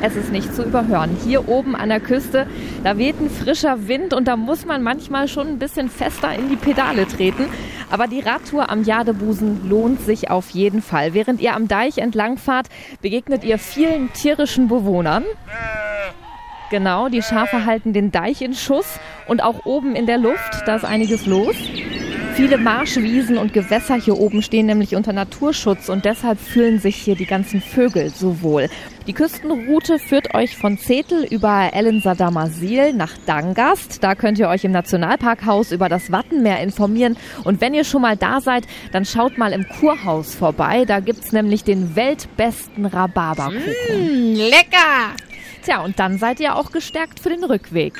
Es ist nicht zu überhören. Hier oben an der Küste, da weht ein frischer Wind und da muss man manchmal schon ein bisschen fester in die Pedale treten. Aber die Radtour am Jadebusen lohnt sich auf jeden Fall. Während ihr am Deich entlangfahrt, begegnet ihr vielen tierischen Bewohnern. Genau, die Schafe halten den Deich in Schuss und auch oben in der Luft, da ist einiges los. Viele Marschwiesen und Gewässer hier oben stehen nämlich unter Naturschutz und deshalb fühlen sich hier die ganzen Vögel so wohl. Die Küstenroute führt euch von Zetel über Ellensadamersil nach Dangast. Da könnt ihr euch im Nationalparkhaus über das Wattenmeer informieren. Und wenn ihr schon mal da seid, dann schaut mal im Kurhaus vorbei. Da gibt's nämlich den weltbesten Rhabarberkuchen. Mm, lecker! Tja, und dann seid ihr auch gestärkt für den Rückweg.